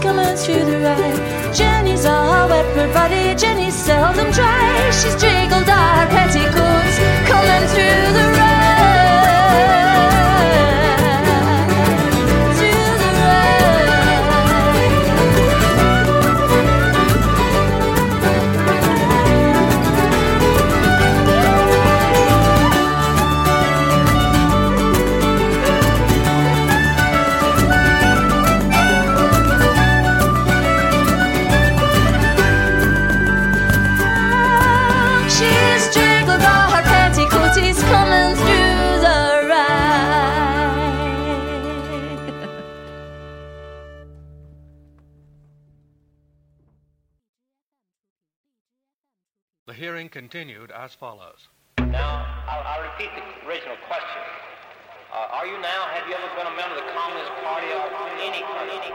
coming through the rain. Jenny's all wet, her body. Jenny's seldom dry. She's dreaming. as follows. Now, I'll, I'll repeat the original question. Uh, are you now, have you ever been a member of the Communist Party or any, any,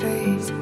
say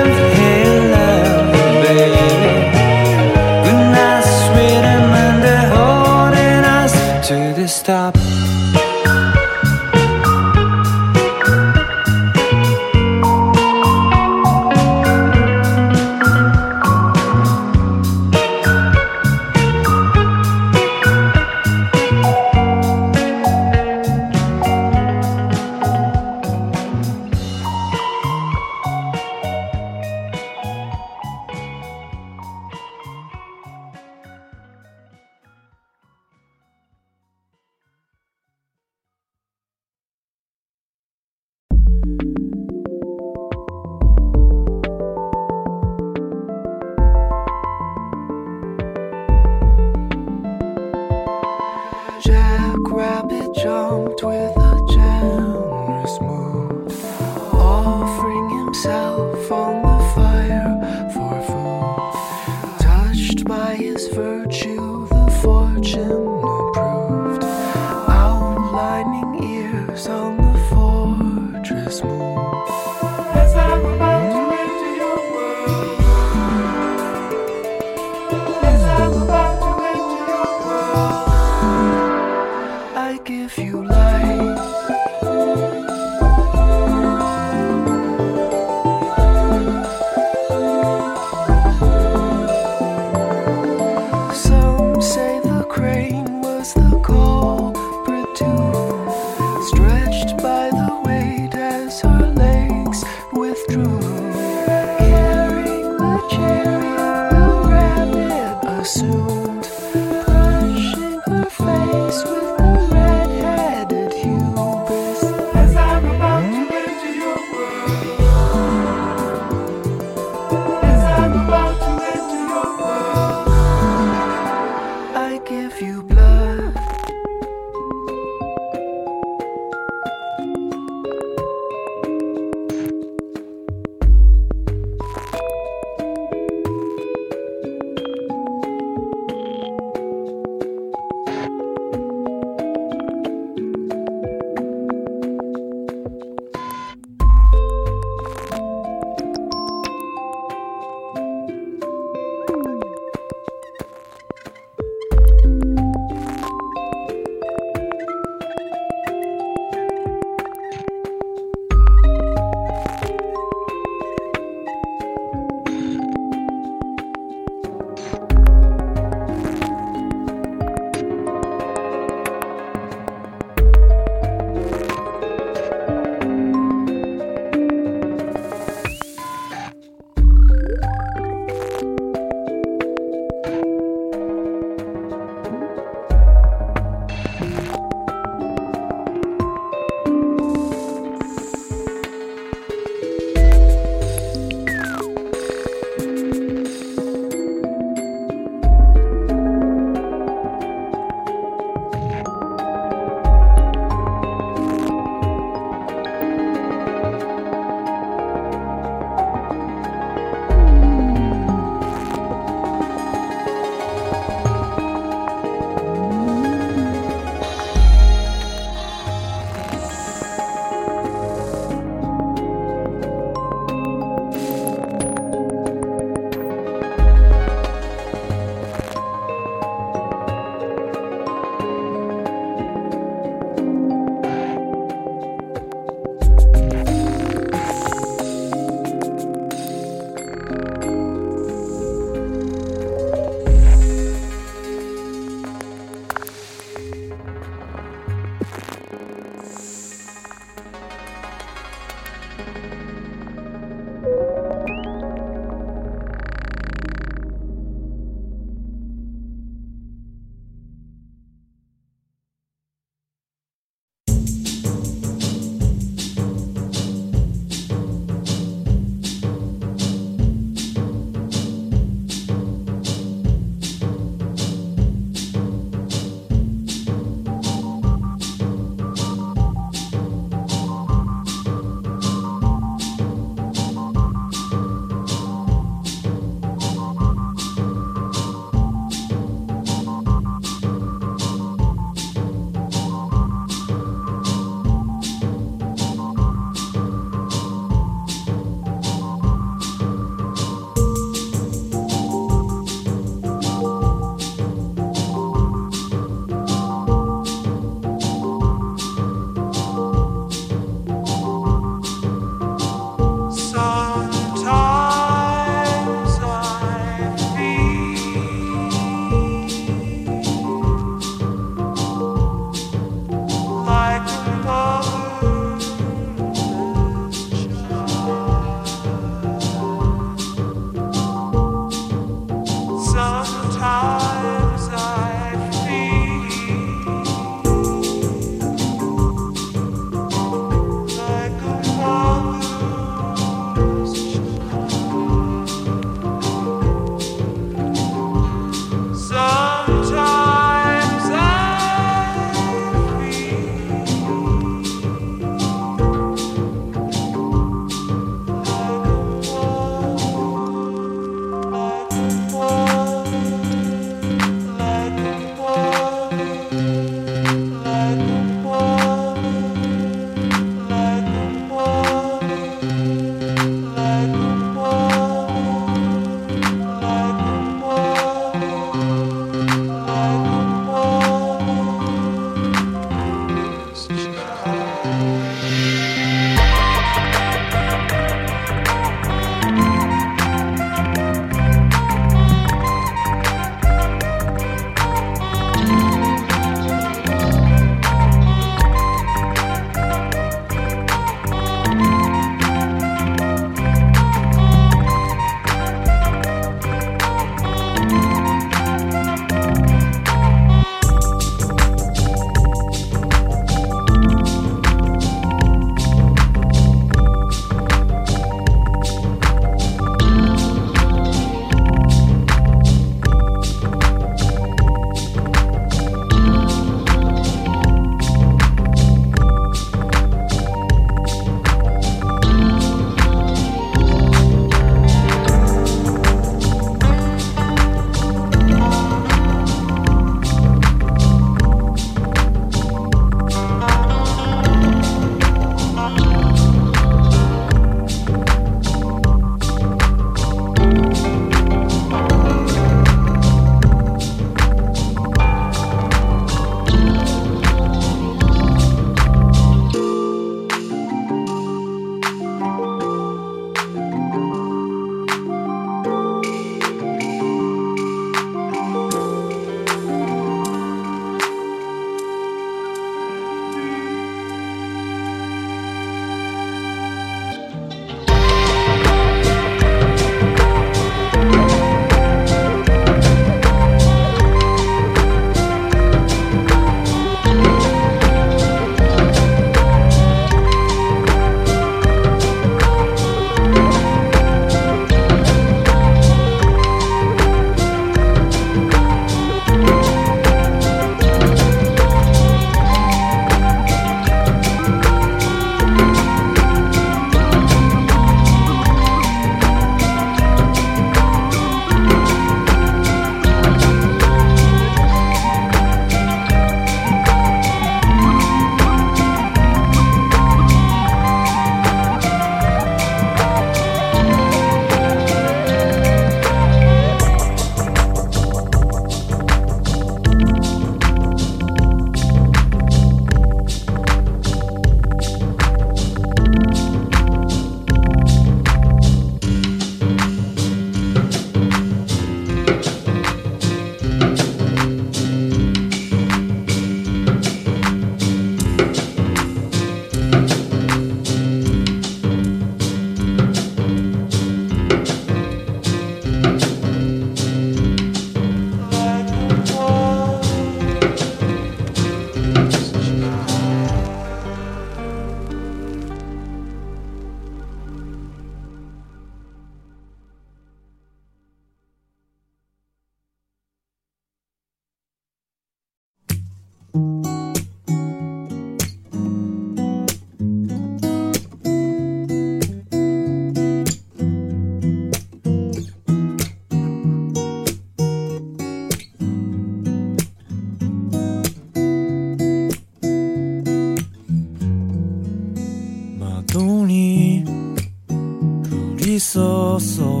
So.